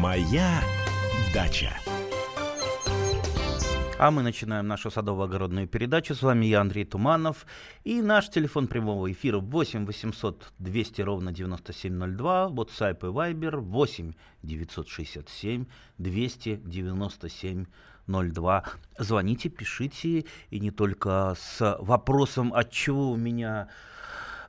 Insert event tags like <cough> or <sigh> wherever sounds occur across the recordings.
Моя дача. А мы начинаем нашу садово-огородную передачу. С вами я, Андрей Туманов. И наш телефон прямого эфира 8 800 200 ровно 9702. WhatsApp и Viber 8 967 297 02. Звоните, пишите. И не только с вопросом, от чего у меня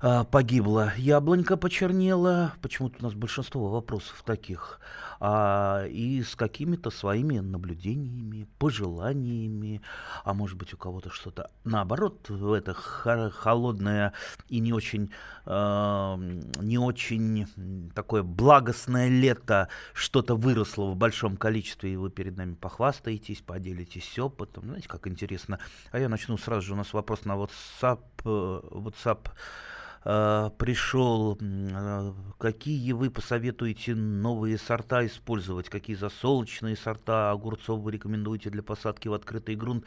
а, погибла яблонька, почернела. Почему-то у нас большинство вопросов таких. А, и с какими-то своими наблюдениями, пожеланиями, а может быть у кого-то что-то наоборот в это холодное и не очень, э, не очень такое благостное лето что-то выросло в большом количестве, и вы перед нами похвастаетесь, поделитесь опытом. Знаете, как интересно. А я начну сразу же, у нас вопрос на WhatsApp, э, WhatsApp пришел, э, какие вы посоветуете новые сорта использовать, какие засолочные сорта огурцов вы рекомендуете для посадки в открытый грунт.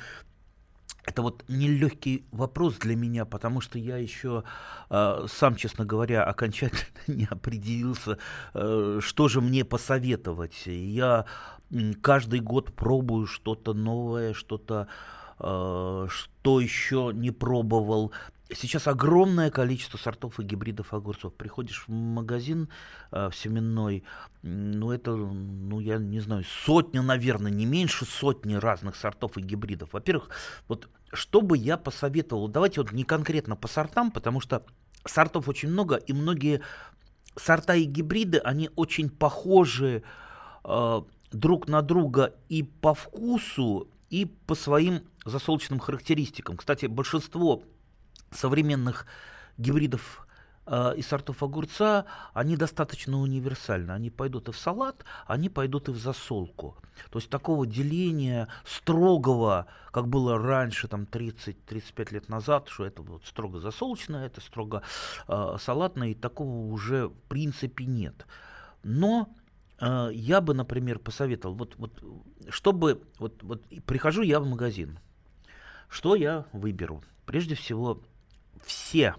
Это вот нелегкий вопрос для меня, потому что я еще э, сам, честно говоря, окончательно <laughs> не определился, э, что же мне посоветовать. Я каждый год пробую что-то новое, что-то, э, что еще не пробовал. Сейчас огромное количество сортов и гибридов огурцов. Приходишь в магазин э, в семенной, ну это, ну я не знаю, сотня, наверное, не меньше сотни разных сортов и гибридов. Во-первых, вот что бы я посоветовал, давайте вот не конкретно по сортам, потому что сортов очень много, и многие сорта и гибриды, они очень похожи э, друг на друга и по вкусу, и по своим засолочным характеристикам. Кстати, большинство современных гибридов э, и сортов огурца, они достаточно универсальны. Они пойдут и в салат, они пойдут и в засолку. То есть такого деления строгого, как было раньше, там 30-35 лет назад, что это вот строго засолочное, это строго э, салатное, и такого уже в принципе нет. Но э, я бы, например, посоветовал, вот, вот, чтобы, вот, вот прихожу я в магазин, что я выберу? Прежде всего, все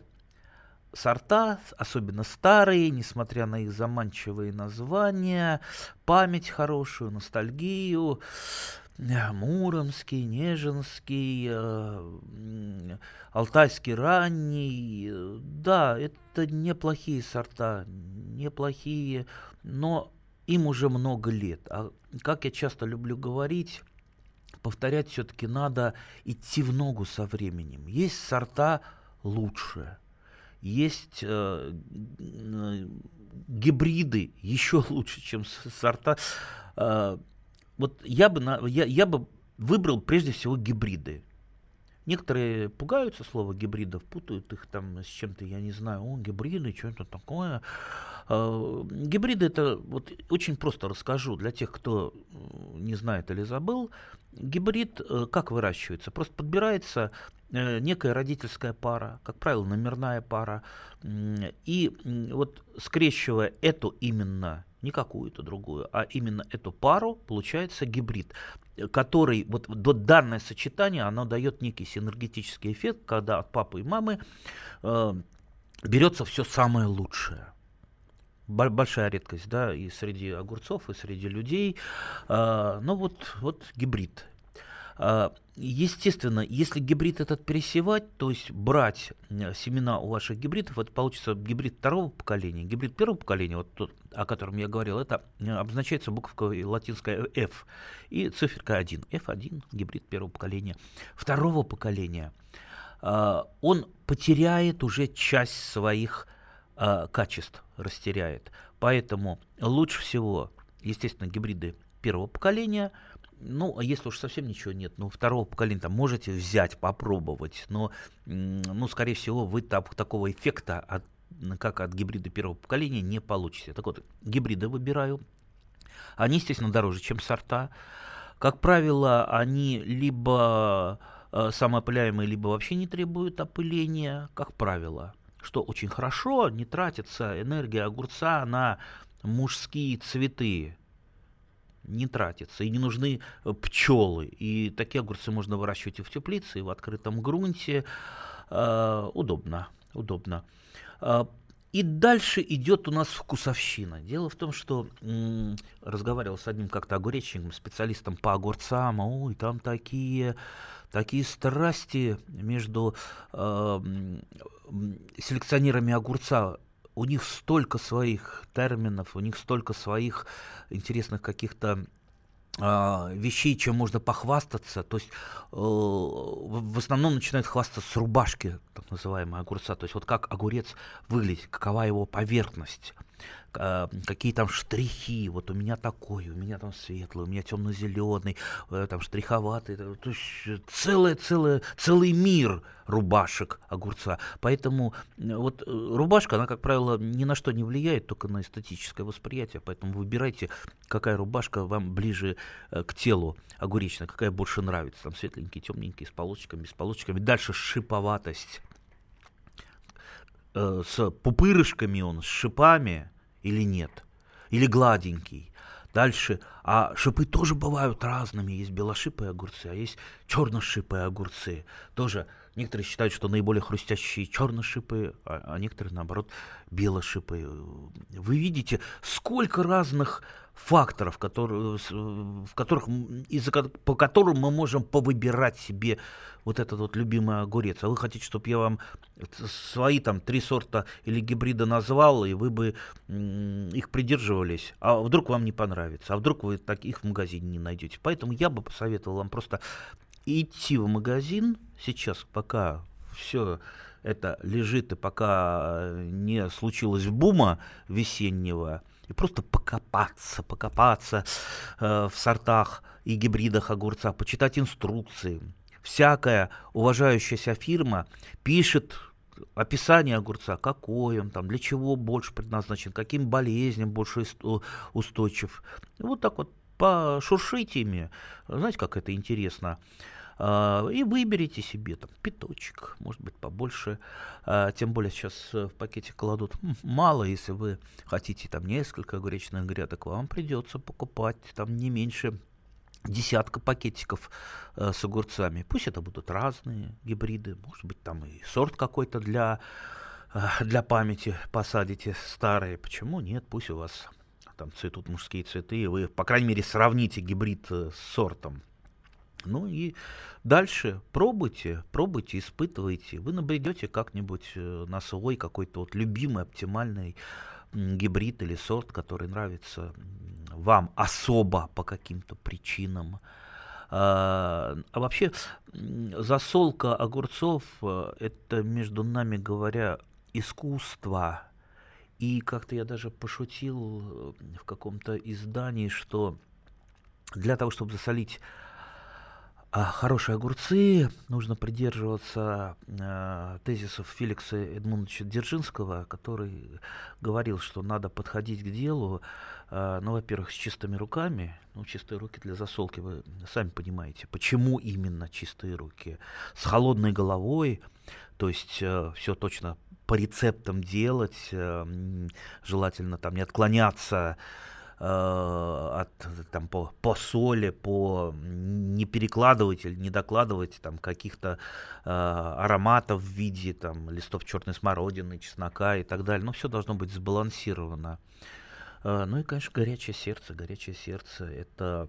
сорта, особенно старые, несмотря на их заманчивые названия, память хорошую, ностальгию, э, Муромский, Нежинский, э, Алтайский ранний. Да, это неплохие сорта, неплохие, но им уже много лет. А как я часто люблю говорить, повторять все-таки надо идти в ногу со временем. Есть сорта лучше. Есть э, гибриды еще лучше, чем сорта. Э, вот я бы, на, я, я бы выбрал прежде всего гибриды. Некоторые пугаются слова гибридов, путают их там с чем-то, я не знаю, о, гибриды, что-то такое. Э, гибриды это вот очень просто расскажу для тех, кто не знает или забыл. Гибрид э, как выращивается? Просто подбирается э, некая родительская пара, как правило, номерная пара, и вот скрещивая эту именно не какую-то другую, а именно эту пару, получается гибрид, который, вот, вот данное сочетание, оно дает некий синергетический эффект, когда от папы и мамы э, берется все самое лучшее большая редкость, да, и среди огурцов, и среди людей. А, ну вот, вот гибрид. А, естественно, если гибрид этот пересевать, то есть брать семена у ваших гибридов, это получится гибрид второго поколения. Гибрид первого поколения, вот тот, о котором я говорил, это э, обозначается буковкой латинская F и циферка 1. F1, гибрид первого поколения. Второго поколения а, он потеряет уже часть своих э, качеств растеряет. Поэтому лучше всего, естественно, гибриды первого поколения. Ну, а если уж совсем ничего нет, ну, второго поколения там можете взять, попробовать, но, ну, скорее всего, вы так, такого эффекта, от, как от гибрида первого поколения, не получите. Так вот, гибриды выбираю. Они, естественно, дороже, чем сорта. Как правило, они либо э, самоопыляемые, либо вообще не требуют опыления, как правило что очень хорошо, не тратится энергия огурца на мужские цветы, не тратится, и не нужны э, пчелы. И такие огурцы можно выращивать и в теплице, и в открытом грунте. Э, удобно, удобно. Э, И дальше идет у нас вкусовщина. Дело в том, что м- разговаривал с одним как-то огуречником, специалистом по огурцам, ой, там такие такие страсти между э, селекционерами огурца. У них столько своих терминов, у них столько своих интересных каких-то а, вещей, чем можно похвастаться. То есть э, в основном начинают хвастаться с рубашки, так называемой огурца. То есть вот как огурец выглядит, какова его поверхность, какие там штрихи, вот у меня такой, у меня там светлый, у меня темно-зеленый, э, там штриховатый, то есть целый, целый, целый мир рубашек огурца. Поэтому э, вот э, рубашка, она, как правило, ни на что не влияет, только на эстетическое восприятие, поэтому выбирайте, какая рубашка вам ближе к телу огуречная, какая больше нравится, там светленький, темненький, с полосочками, с полосочками. Дальше шиповатость с пупырышками он, с шипами, или нет, или гладенький. Дальше, а шипы тоже бывают разными. Есть белошипые огурцы, а есть черношипые огурцы. Тоже некоторые считают, что наиболее хрустящие черношипые, а, а некоторые, наоборот, белошипые. Вы видите, сколько разных факторов, которые, в которых, из по которым мы можем повыбирать себе вот этот вот любимый огурец. А вы хотите, чтобы я вам свои там три сорта или гибрида назвал, и вы бы их придерживались, а вдруг вам не понравится, а вдруг вы таких в магазине не найдете. Поэтому я бы посоветовал вам просто идти в магазин сейчас, пока все это лежит и пока не случилось бума весеннего, и просто покопаться, покопаться э, в сортах и гибридах огурца, почитать инструкции. Всякая уважающаяся фирма пишет описание огурца, какой он там, для чего больше предназначен, каким болезням больше устойчив. Вот так вот пошуршите ими. Знаете, как это интересно. А, и выберите себе там пяточек, может быть, побольше. А, тем более сейчас в пакете кладут мало, если вы хотите там несколько огуречных грядок, вам придется покупать там не меньше десятка пакетиков э, с огурцами. Пусть это будут разные гибриды, может быть, там и сорт какой-то для, э, для памяти посадите старые. Почему нет? Пусть у вас там цветут мужские цветы, и вы, по крайней мере, сравните гибрид э, с сортом. Ну и дальше пробуйте, пробуйте, испытывайте. Вы набредете как-нибудь э, на свой какой-то вот любимый, оптимальный гибрид или сорт, который нравится вам особо по каким-то причинам. А, а вообще засолка огурцов э, это, между нами говоря, искусство. И как-то я даже пошутил э, в каком-то издании, что для того, чтобы засолить а хорошие огурцы, нужно придерживаться э, тезисов Феликса Эдмундовича Дзержинского, который говорил, что надо подходить к делу, э, ну, во-первых, с чистыми руками, ну, чистые руки для засолки, вы сами понимаете, почему именно чистые руки, с холодной головой, то есть э, все точно по рецептам делать, э, желательно там не отклоняться от, там, по, по соли, по не перекладывать или не докладывать там, каких-то э, ароматов в виде там, листов черной смородины, чеснока и так далее. Но все должно быть сбалансировано. Э, ну и, конечно, горячее сердце. Горячее сердце – это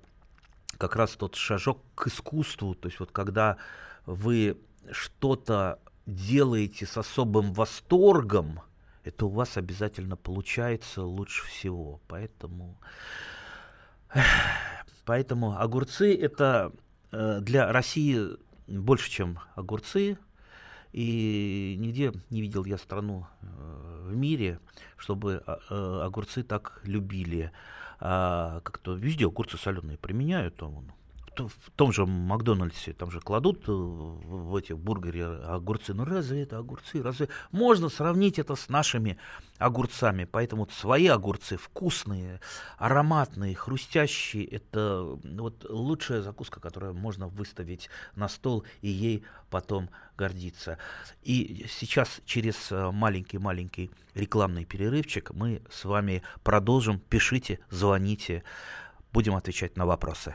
как раз тот шажок к искусству. То есть вот когда вы что-то делаете с особым восторгом – это у вас обязательно получается лучше всего. Поэтому, поэтому огурцы это э, для России больше, чем огурцы. И нигде не видел я страну э, в мире, чтобы а, э, огурцы так любили. А как-то везде огурцы соленые применяют. Там, в том же Макдональдсе, там же кладут э, в эти бургеры огурцы. Ну разве это огурцы? Разве можно сравнить это с нашими огурцами? Поэтому вот свои огурцы вкусные, ароматные, хрустящие. Это вот лучшая закуска, которую можно выставить на стол и ей потом гордиться. И сейчас через маленький-маленький рекламный перерывчик мы с вами продолжим. Пишите, звоните, будем отвечать на вопросы.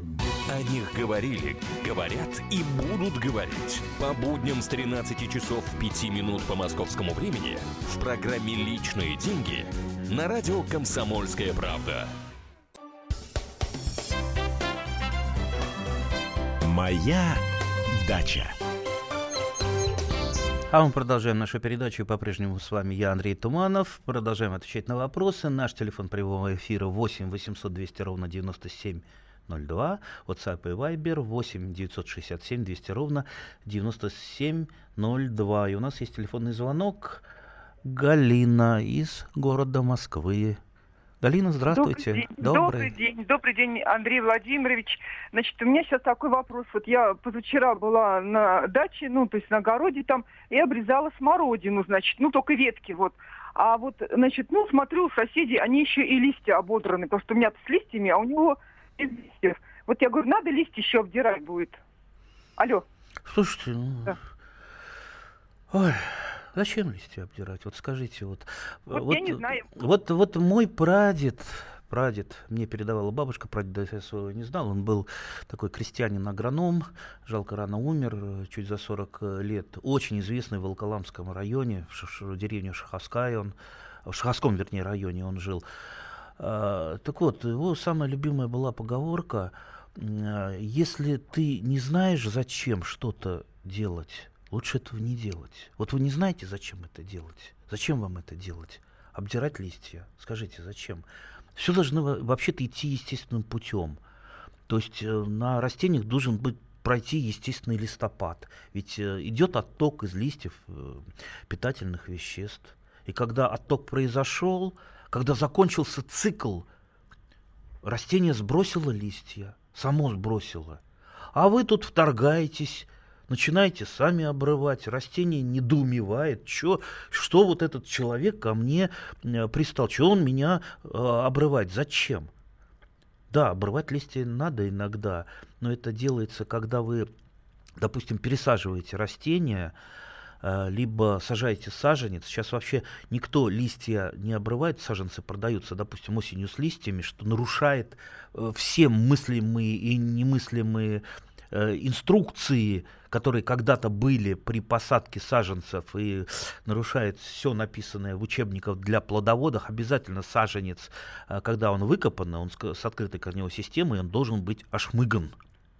О них говорили, говорят и будут говорить. По будням с 13 часов 5 минут по московскому времени в программе «Личные деньги» на радио «Комсомольская правда». Моя дача. А мы продолжаем нашу передачу. По-прежнему с вами я, Андрей Туманов. Продолжаем отвечать на вопросы. Наш телефон прямого эфира 8 800 200 ровно 9702. WhatsApp и Viber 8 967 200 ровно 9702. И у нас есть телефонный звонок. Галина из города Москвы. Галина, здравствуйте. Добрый день, добрый день, добрый день, Андрей Владимирович. Значит, у меня сейчас такой вопрос. Вот я позавчера была на даче, ну, то есть на огороде там, и обрезала смородину, значит, ну, только ветки, вот. А вот, значит, ну, смотрю, соседи, они еще и листья ободраны, потому что у меня с листьями, а у него без листьев. Вот я говорю, надо листья еще обдирать будет. Алло. Слушайте, ну... Да. Ой, Зачем листья обдирать? Вот скажите, вот. Вот, вот я не знаю. Вот, вот мой прадед, прадед, мне передавала бабушка, прадеда я своего не знал, он был такой крестьянин-агроном, жалко рано умер, чуть за 40 лет, очень известный в Волколамском районе, в, в деревне Шаховская он, в Шаховском, вернее, районе он жил. А, так вот, его самая любимая была поговорка, если ты не знаешь, зачем что-то делать, лучше этого не делать. Вот вы не знаете, зачем это делать. Зачем вам это делать? Обдирать листья. Скажите, зачем? Все должно вообще-то идти естественным путем. То есть э, на растениях должен быть пройти естественный листопад. Ведь э, идет отток из листьев э, питательных веществ. И когда отток произошел, когда закончился цикл, растение сбросило листья, само сбросило. А вы тут вторгаетесь, начинаете сами обрывать, растение недоумевает, чё, что вот этот человек ко мне э, пристал, что он меня э, обрывать, зачем? Да, обрывать листья надо иногда, но это делается, когда вы, допустим, пересаживаете растение, либо сажаете саженец. Сейчас вообще никто листья не обрывает, саженцы продаются, допустим, осенью с листьями, что нарушает э, все мыслимые и немыслимые Э, инструкции, которые когда-то были при посадке саженцев и нарушает все написанное в учебниках для плодоводов, обязательно саженец, э, когда он выкопан, он с открытой корневой системой, он должен быть ошмыган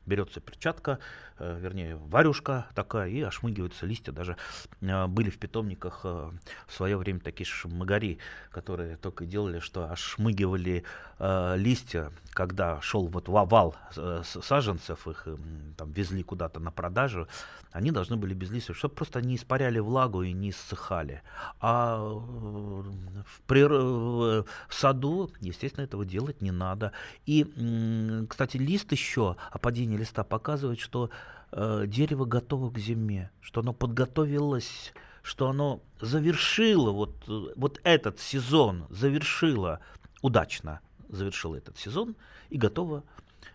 берется перчатка, э, вернее, варюшка такая, и ошмыгиваются листья. Даже э, были в питомниках э, в свое время такие шмыгари, которые только делали, что ошмыгивали листья, когда шел вот вал саженцев, их там везли куда-то на продажу, они должны были без листьев, чтобы просто не испаряли влагу и не иссыхали. А в, прир... в саду, естественно, этого делать не надо. И, кстати, лист еще, о падении листа показывает, что э, дерево готово к зиме, что оно подготовилось, что оно завершило вот, вот этот сезон, завершило удачно, завершило этот сезон и готово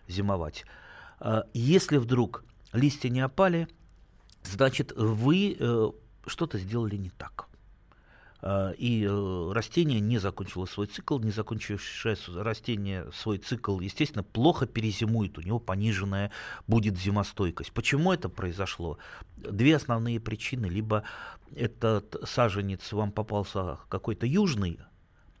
зимовать. Э, если вдруг листья не опали, значит вы э, что-то сделали не так. А, и э, растение не закончило свой цикл, не закончившее растение свой цикл, естественно, плохо перезимует, у него пониженная будет зимостойкость. Почему это произошло? Две основные причины. Либо этот саженец вам попался какой-то южный,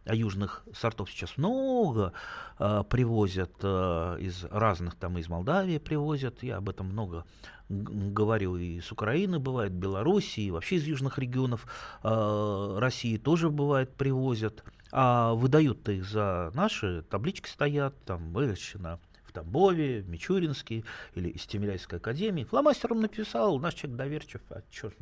а южных сортов сейчас много э, привозят э, из разных, там из Молдавии привозят, я об этом много говорю, и с Украины бывает, Белоруссии, и вообще из южных регионов э, России тоже бывает привозят, а выдают-то их за наши, таблички стоят, там выращено Тамбове, в Мичуринске или из Тимиряйской академии. Фломастером написал, наш человек доверчив, а черт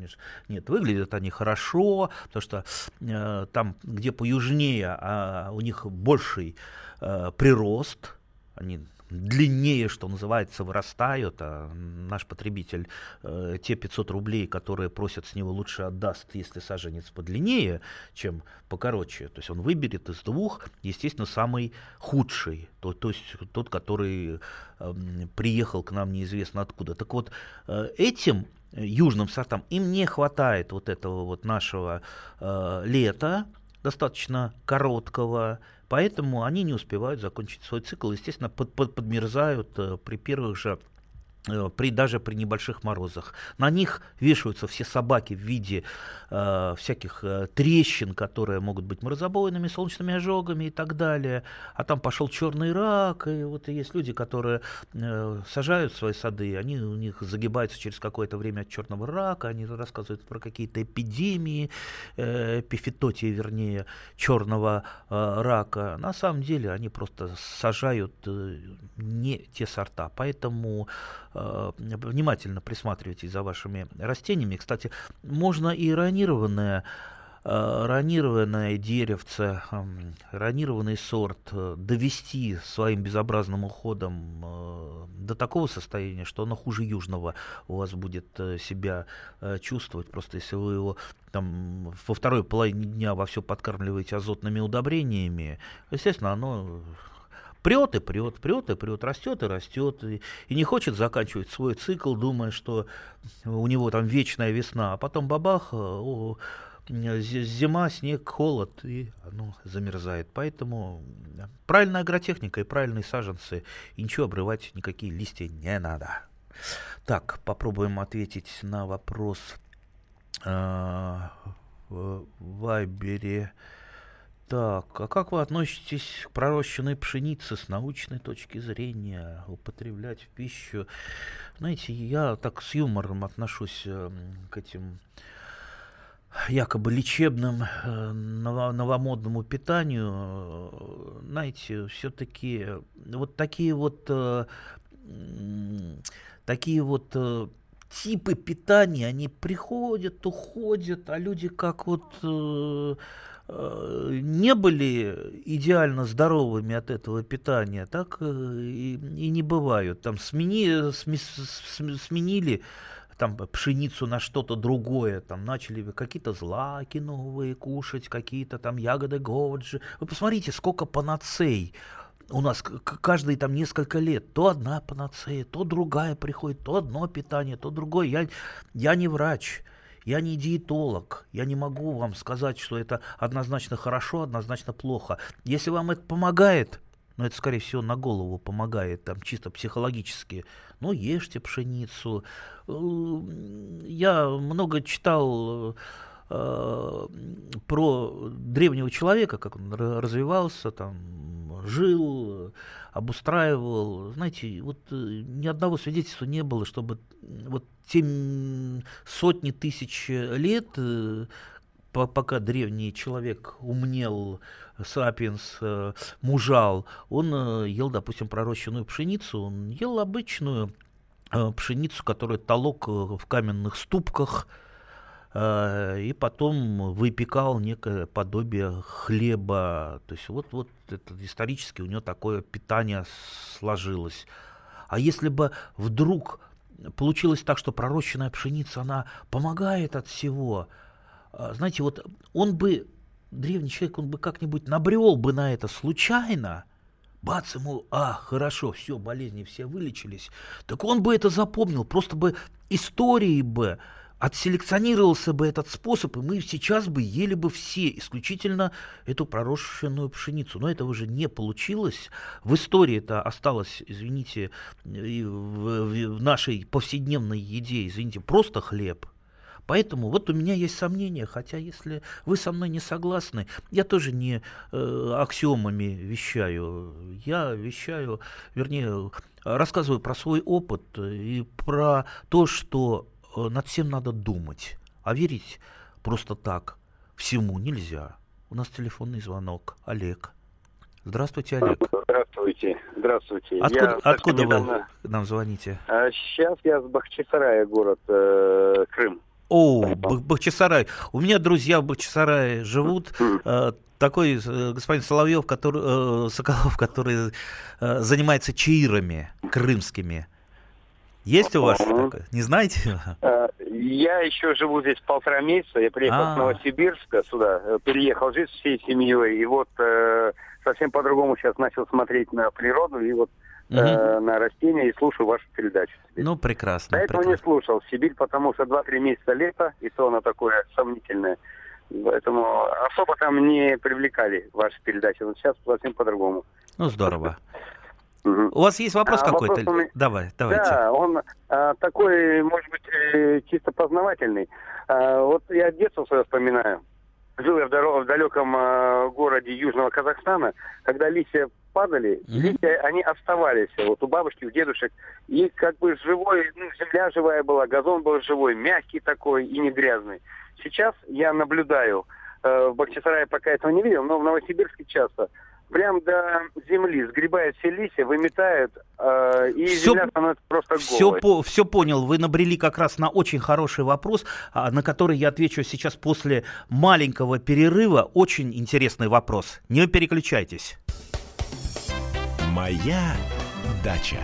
нет, выглядят они хорошо, потому что э, там, где поюжнее, а у них больший э, прирост, они длиннее, что называется, вырастают, а наш потребитель э, те 500 рублей, которые просят с него, лучше отдаст, если саженец подлиннее, чем покороче. То есть он выберет из двух, естественно, самый худший, то, то есть тот, который э, приехал к нам неизвестно откуда. Так вот, э, этим южным сортам им не хватает вот этого вот нашего э, лета, достаточно короткого, поэтому они не успевают закончить свой цикл, естественно, под, под, подмерзают э, при первых же при, даже при небольших морозах. На них вешаются все собаки в виде э, всяких э, трещин, которые могут быть морозобойными, солнечными ожогами и так далее. А там пошел черный рак, и вот есть люди, которые э, сажают свои сады, они у них загибаются через какое-то время от черного рака, они рассказывают про какие-то эпидемии, э, эпифитотии, вернее, черного э, рака. На самом деле они просто сажают э, не те сорта, поэтому Э, внимательно присматривайтесь за вашими растениями. Кстати, можно и ранированное э, ранированное деревце, ранированный сорт э, довести своим безобразным уходом до такого состояния, что оно хуже южного у вас будет себя чувствовать. Просто если вы его там во второй половине дня во все подкармливаете азотными удобрениями, естественно, оно прет и прет, прет и прет, растет и растет, и, и не хочет заканчивать свой цикл, думая, что у него там вечная весна, а потом бабах, э, о, зима, снег, холод, и оно замерзает. Поэтому правильная агротехника и правильные саженцы, и ничего обрывать, никакие листья не надо. Так, попробуем ответить на вопрос э, в Вайбере. Так, а как вы относитесь к пророщенной пшенице с научной точки зрения, употреблять в пищу? Знаете, я так с юмором отношусь э, к этим якобы лечебным э, новомодному питанию. Знаете, все-таки вот такие вот такие вот типы питания, они приходят, уходят, а люди как вот Э, не были идеально здоровыми от этого питания, так э, и, и не бывают. Там смени, сме, сменили там пшеницу на что-то другое, там начали какие-то злаки новые кушать, какие-то там ягоды годжи. Вы посмотрите, сколько панацей у нас каждые там несколько лет. То одна панацея, то другая приходит, то одно питание, то другое. Я, я не врач. Я не диетолог, я не могу вам сказать, что это однозначно хорошо, однозначно плохо. Если вам это помогает, но это, скорее всего, на голову помогает, там, чисто психологически. Ну, ешьте пшеницу. Э, я много читал э, про древнего человека, как он развивался, там, жил, обустраивал. Знаете, вот э, ни одного свидетельства не было, чтобы вот те сотни тысяч лет, э, пока древний человек умнел, сапиенс, э, мужал, он ел, допустим, пророщенную пшеницу, он ел обычную пшеницу, которая толок в каменных ступках, Э, и потом выпекал некое подобие хлеба. То есть вот, вот это исторически у него такое питание сложилось. А если бы вдруг получилось так, что пророщенная пшеница, она помогает от всего, э, знаете, вот он бы, древний человек, он бы как-нибудь набрел бы на это случайно, бац, ему, а, хорошо, все, болезни все вылечились, так он бы это запомнил, просто бы истории бы, отселекционировался бы этот способ, и мы сейчас бы ели бы все исключительно эту пророщенную пшеницу. Но этого же не получилось. В истории это осталось, извините, в, в, нашей повседневной еде, извините, просто хлеб. Поэтому вот у меня есть сомнения, хотя если вы со мной не согласны, я тоже не э, аксиомами вещаю. Я вещаю, вернее, рассказываю про свой опыт и про то, что над всем надо думать. А верить просто так всему нельзя. У нас телефонный звонок. Олег. Здравствуйте, Олег. Здравствуйте. Здравствуйте. Откуда, я откуда недавно... вы нам звоните? А, сейчас я с Бахчисарая, город э, Крым. О, Бах- Бахчисарай. У меня друзья в Бахчисарае живут. Э, Такой э, господин Соловьев, который, э, Соколов, который э, занимается чаирами крымскими. Есть у вас Мгм. такое? Не знаете? Э, Я еще живу здесь полтора месяца. Я приехал А. с Новосибирска сюда, э, переехал жить всей семьей. И вот э, совсем по-другому сейчас начал смотреть на природу и вот э, Мгм. на растения и слушаю вашу передачу. Ну, прекрасно. До этого не прекрасно. слушал Сибирь, потому что 2-3 месяца лета, и то оно такое сомнительное. Поэтому особо там не привлекали ваши передачи. Вот сейчас совсем по-другому. Ну, здорово. У вас есть вопрос А, какой-то? вопрос меня- Давай, давайте. Да, он а, такой, может быть, э, чисто познавательный. А, вот я детство свое вспоминаю. Жил я в, доро- в далеком а, городе Южного Казахстана, когда листья падали, Мгм. листья, они оставались вот у бабушки, у дедушек. И как бы живой, ну, земля живая была, газон был живой, мягкий такой и не грязный. Сейчас я наблюдаю, э, в Бахчисарае пока этого не видел, но в Новосибирске часто, прям до земли сгребают все листья, выметают, э, и Всё- земля становится просто Все, голой. по, все понял. Вы набрели как раз на очень хороший вопрос, а, на который я отвечу сейчас после маленького перерыва. Очень интересный вопрос. Не переключайтесь. Моя дача.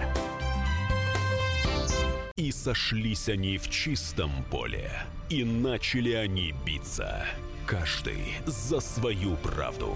И сошлись они в чистом поле, и начали они биться. Каждый за свою правду.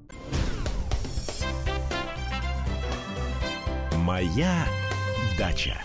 Моя дача.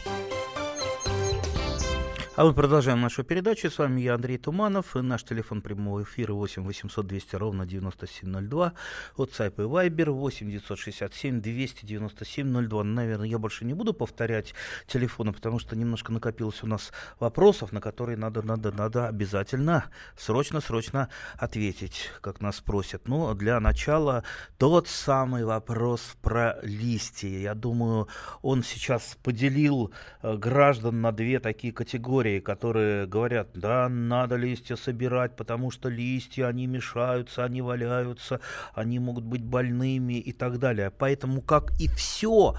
А мы продолжаем нашу передачу. С вами я, Андрей Туманов. И наш телефон прямого эфира 8 800 200 ровно 9702. WhatsApp и Viber 8 967 297 02. Наверное, я больше не буду повторять телефоны, потому что немножко накопилось у нас вопросов, на которые надо, надо, надо обязательно срочно-срочно ответить, как нас просят. Ну, для начала тот самый вопрос про листья. Я думаю, он сейчас поделил э, граждан на две такие категории, которые говорят, да, надо листья собирать, потому что листья, они мешаются, они валяются, они могут быть больными и так далее. Поэтому, как и все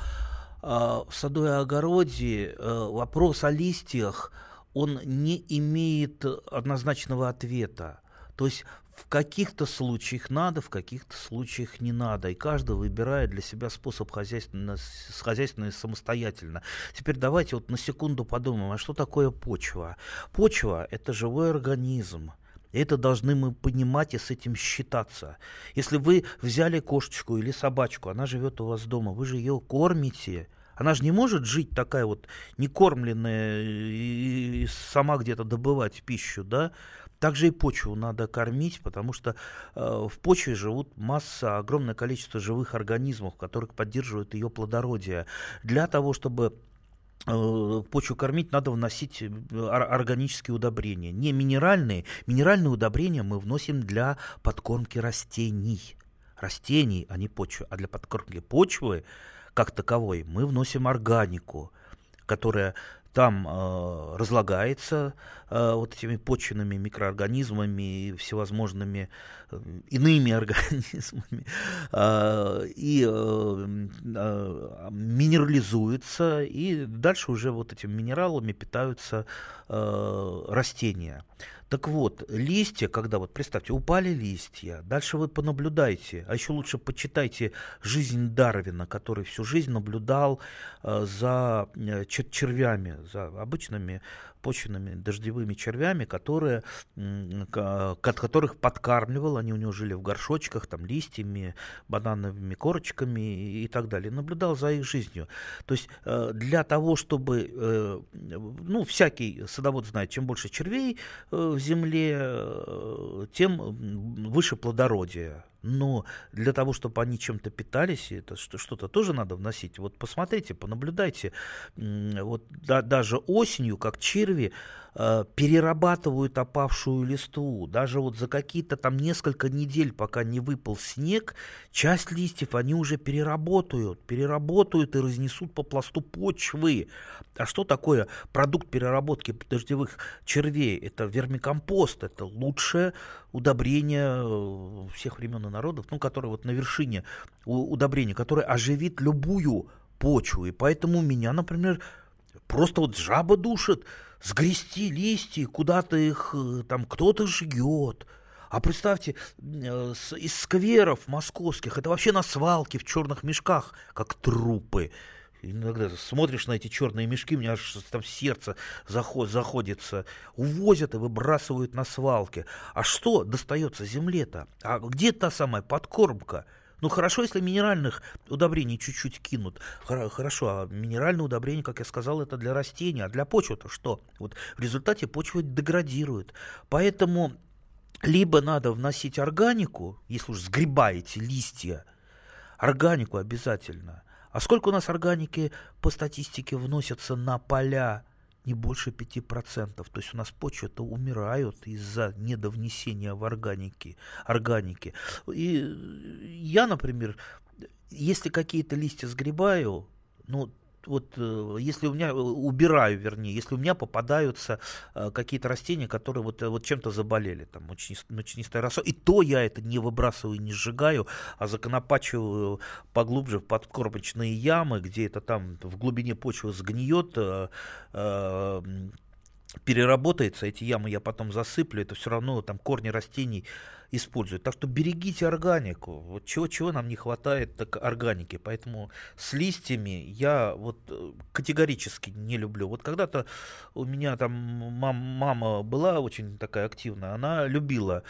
в саду и огороде, э, вопрос о листьях, он не имеет однозначного ответа. То есть в каких-то случаях надо, в каких-то случаях не надо. И каждый выбирает для себя способ хозяйственно, с- хозяйственный самостоятельно. Теперь давайте вот на секунду подумаем, а что такое почва? Почва – это живой организм. И Это должны мы понимать и с этим считаться. Если вы взяли кошечку или собачку, она живет у вас дома, вы же ее кормите, она же не может жить такая вот некормленная и и сама где-то добывать пищу, да? Также и почву надо кормить, потому что э, в почве живут масса, огромное количество живых организмов, которые поддерживают ее плодородие. Для того, чтобы э, почву кормить, надо вносить э, ор- органические удобрения. Не минеральные. Минеральные удобрения мы вносим для подкормки растений. Растений, а не почвы. А для подкормки почвы, как таковой, мы вносим органику, которая там э, разлагается э, вот этими почвенными микроорганизмами и всевозможными э, иными <laughs> организмами э, и э, э, минерализуется, и дальше уже вот этими минералами питаются э, растения. Так вот, листья, когда вот, представьте, упали листья, дальше вы понаблюдайте, а еще лучше почитайте жизнь Дарвина, который всю жизнь наблюдал э, за э, чер- червями, за обычными почвенными дождевыми червями, которые, которых подкармливал, они у него жили в горшочках, там, листьями, банановыми корочками и так далее. Наблюдал за их жизнью. То есть э, для того, чтобы, э, ну, всякий садовод знает, чем больше червей в земле, тем выше плодородие но для того, чтобы они чем-то питались, это что-то тоже надо вносить. Вот посмотрите, понаблюдайте, вот да, даже осенью, как черви, Э, перерабатывают опавшую листву. Даже вот за какие-то там несколько недель, пока не выпал снег, часть листьев они уже переработают, переработают и разнесут по пласту почвы. А что такое продукт переработки дождевых червей? Это вермикомпост, это лучшее удобрение э, всех времен и народов, ну, которое вот на вершине удобрения, которое оживит любую почву. И поэтому меня, например, просто вот жаба душит сгрести листья, куда-то их э, там кто-то жгет. А представьте, э, из скверов московских, это вообще на свалке в черных мешках, как трупы. Иногда смотришь на эти черные мешки, у меня аж там сердце заход, заходится. Увозят и выбрасывают на свалке. А что достается земле-то? А где та самая подкормка? Ну хорошо, если минеральных удобрений чуть-чуть кинут. Хорошо, а минеральные удобрения, как я сказал, это для растений, а для почвы-то что? Вот в результате почва деградирует. Поэтому либо надо вносить органику, если уж сгребаете листья, органику обязательно. А сколько у нас органики по статистике вносятся на поля не больше 5%. То есть у нас почвы-то умирают из-за недовнесения в органики, органики. И я, например, если какие-то листья сгребаю, ну, вот э, если у меня, э, убираю, вернее, если у меня попадаются э, какие-то растения, которые вот, вот чем-то заболели, там, мучнистая роса, и то я это не выбрасываю, не сжигаю, а законопачиваю поглубже в подкормочные ямы, где это там в глубине почвы сгниет, переработается, эти ямы я потом засыплю, это все равно там корни растений используют. Так что берегите органику. Вот чего-чего нам не хватает, так органики. Поэтому с листьями я вот э, категорически не люблю. Вот когда-то у меня там мам, мама была очень такая активная, она любила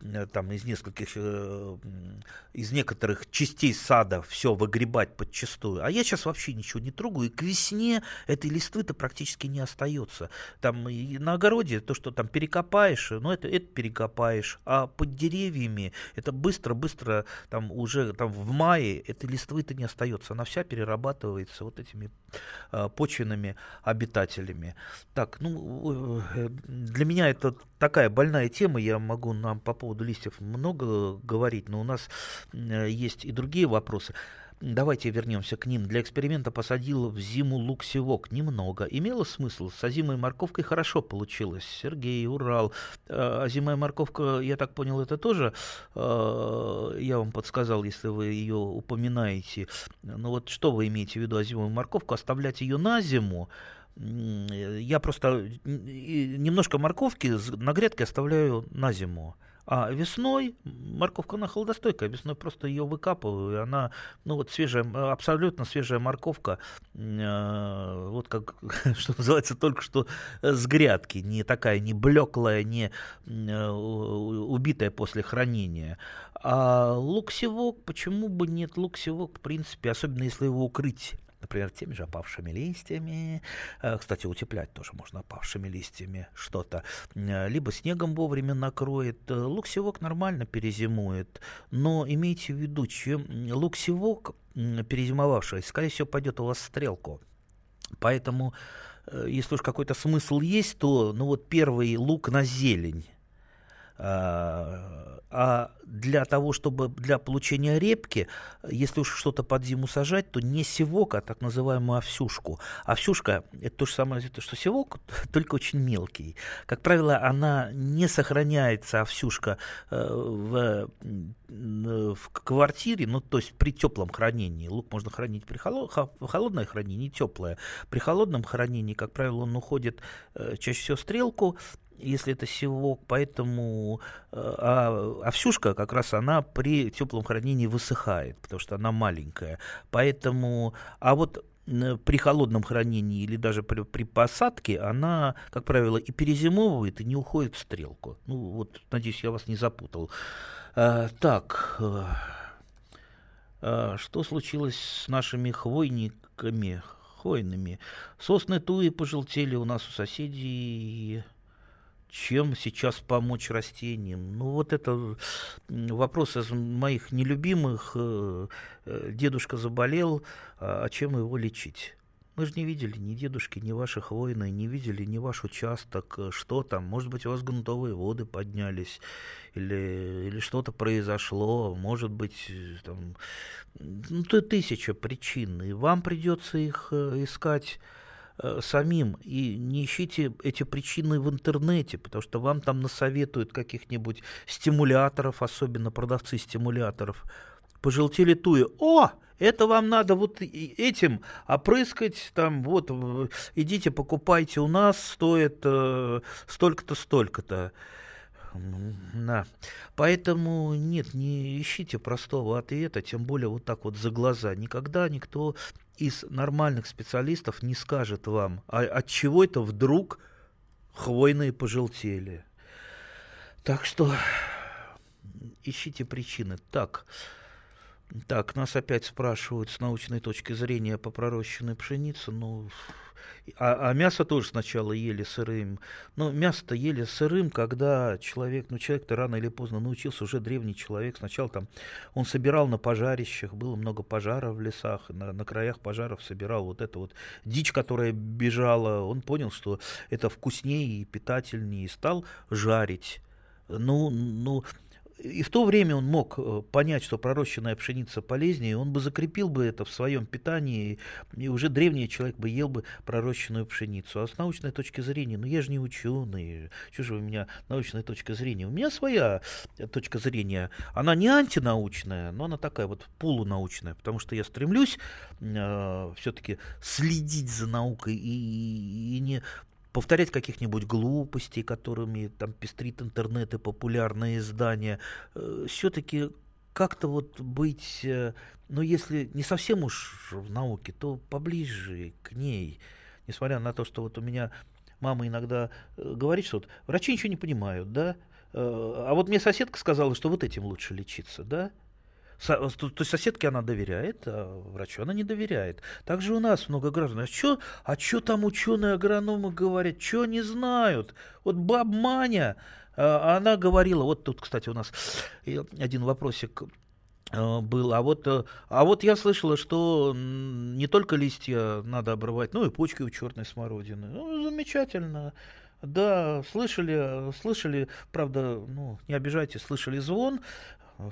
э, там из нескольких, э, из некоторых частей сада все выгребать подчистую. А я сейчас вообще ничего не трогаю, и к весне этой листвы-то практически не остается. Там на огороде то, что там перекопаешь, ну это, это перекопаешь, а под деревьями, это быстро-быстро, там уже там в мае этой листвы-то не остается, она вся перерабатывается вот этими э, почвенными обитателями. Так, ну, э, для меня это такая больная тема, я могу нам по поводу листьев много говорить, но у нас э, есть и другие вопросы. Давайте вернемся к ним. Для эксперимента посадил в зиму лук-севок. Немного. Имело смысл. С озимой морковкой хорошо получилось. Сергей, Урал. А озимая морковка, я так понял, это тоже, а, я вам подсказал, если вы ее упоминаете. Ну вот что вы имеете в виду озимую морковку? Оставлять ее на зиму? Я просто немножко морковки на грядке оставляю на зиму. А весной морковка, она холодостойкая, весной просто ее выкапываю, и она, ну вот свежая, абсолютно свежая морковка, э, вот как, <laughs> что называется, только что с грядки, не такая, не блеклая, не э, убитая после хранения. А лук-севок, почему бы нет лук-севок, в принципе, особенно если его укрыть например, теми же опавшими листьями. Э, кстати, утеплять тоже можно опавшими листьями что-то. Э, либо снегом вовремя накроет. Э, лук-севок нормально перезимует. Но имейте в виду, чем лук-севок перезимовавший, скорее всего, пойдет у вас в стрелку. Поэтому, если уж какой-то смысл есть, то ну вот первый лук на зелень а для того, чтобы для получения репки, если уж что-то под зиму сажать, то не севок, а так называемую овсюшку. Овсюшка – это то же самое, что севок, <laughs> только очень мелкий. Как правило, она не сохраняется, овсюшка, э, в, в квартире, ну, то есть при теплом хранении. Лук можно хранить при холод, холодное хранение, теплое. При холодном хранении, как правило, он уходит э, чаще всего стрелку, если это севок, поэтому э, а овсюшка как раз она при теплом хранении высыхает, потому что она маленькая. Поэтому, а вот при холодном хранении или даже при, при посадке, она, как правило, и перезимовывает, и не уходит в стрелку. Ну, вот, надеюсь, я вас не запутал. А, так, а, что случилось с нашими хвойниками, хвойными? Сосны туи пожелтели у нас у соседей чем сейчас помочь растениям? Ну, вот это вопрос из моих нелюбимых. Э, э, дедушка заболел, а, а чем его лечить? Мы же не видели ни дедушки, ни ваших войны, не видели ни ваш участок, э, что там. Может быть, у вас грунтовые воды поднялись, или, или что-то произошло, может быть, там, ну, тысяча причин, и вам придется их искать Э, самим и не ищите эти причины в интернете, потому что вам там насоветуют каких-нибудь стимуляторов, особенно продавцы стимуляторов. Пожелтели туи. О, это вам надо вот этим опрыскать, там вот, идите покупайте у нас, стоит э, столько-то, столько-то. Да. Поэтому нет, не ищите простого ответа, тем более вот так вот за глаза. Никогда никто из нормальных специалистов не скажет вам, а от чего это вдруг хвойные пожелтели. Так что ищите причины. Так, так, нас опять спрашивают с научной точки зрения по пророщенной пшенице. Ну, а, а мясо тоже сначала ели сырым. Но мясо-то ели сырым, когда человек, ну человек-то рано или поздно научился, уже древний человек. Сначала там он собирал на пожарищах, было много пожаров в лесах, на, на краях пожаров собирал вот эту вот дичь, которая бежала. Он понял, что это вкуснее и питательнее, и стал жарить. Ну, ну, и в то время он мог э, понять, что пророщенная пшеница полезнее, он бы закрепил бы это в своем питании, и уже древний человек бы ел бы пророщенную пшеницу. А с научной точки зрения, ну я же не ученый, что же у меня научная точка зрения? У меня своя точка зрения, она не антинаучная, но она такая вот полунаучная, потому что я стремлюсь э, все-таки следить за наукой и, и не повторять каких-нибудь глупостей, которыми там пестрит интернет и популярные издания, э, все-таки как-то вот быть, э, ну, если не совсем уж в науке, то поближе к ней. Несмотря на то, что вот у меня мама иногда э, говорит, что вот врачи ничего не понимают, да, а вот мне соседка сказала, что вот этим лучше лечиться, да, то, то есть соседке она доверяет, а врачу она не доверяет. Также у нас много граждан. А что а чё там ученые агрономы говорят? Что не знают? Вот баб Маня, а, она говорила, вот тут, кстати, у нас один вопросик э, был. А вот, э, а вот я слышала, что не только листья надо обрывать, но и почки у черной смородины. Ну, замечательно. Да, слышали, слышали, правда, ну, не обижайтесь, слышали звон,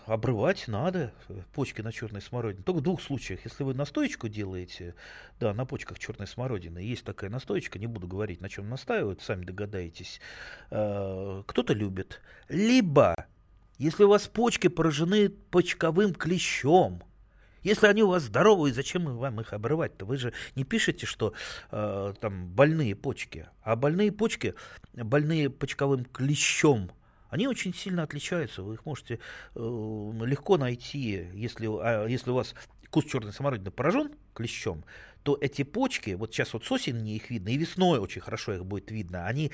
обрывать надо почки на черной смородине. Только в двух случаях. Если вы настоечку делаете, да, на почках черной смородины, есть такая настоечка, не буду говорить, на чем настаивают, сами догадаетесь. Э, кто-то любит. Либо, если у вас почки поражены почковым клещом, если они у вас здоровые, зачем вам их обрывать-то? Вы же не пишете, что э, там больные почки, а больные почки, больные почковым клещом они очень сильно отличаются. Вы их можете э, легко найти, если, а, если у вас куст черной самородины поражен клещом, то эти почки, вот сейчас вот с осени их видно, и весной очень хорошо их будет видно, они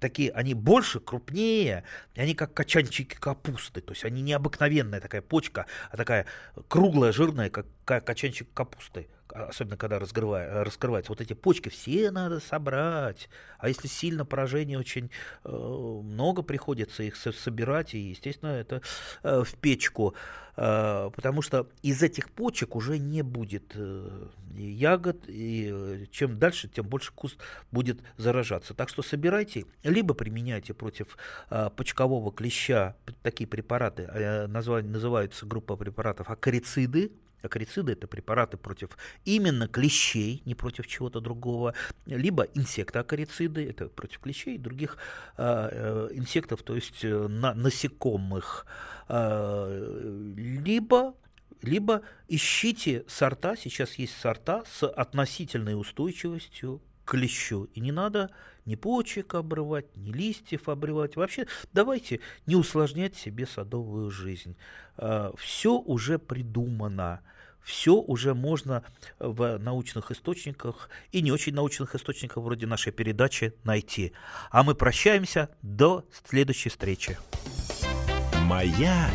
такие, они больше, крупнее, они как качанчики капусты, то есть они необыкновенная такая почка, а такая круглая, жирная, как качанчик капусты особенно когда раскрывается, вот эти почки все надо собрать. А если сильно поражение очень э, много приходится их собирать, и, естественно, это э, в печку. Э, потому что из этих почек уже не будет э, ягод, и э, чем дальше, тем больше куст будет заражаться. Так что собирайте, либо применяйте против э, почкового клеща такие препараты, э, название, называется группа препаратов акарициды, Акарициды – это препараты против именно клещей, не против чего-то другого, либо инсектоакарициды – это против клещей и других э, инсектов, то есть э, на, насекомых, э, либо либо ищите сорта, сейчас есть сорта с относительной устойчивостью к клещу, и не надо ни почек обрывать, ни листьев обрывать. Вообще, давайте не усложнять себе садовую жизнь. Все уже придумано все уже можно в научных источниках и не очень научных источниках вроде нашей передачи найти. А мы прощаемся до следующей встречи. Моя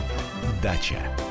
дача.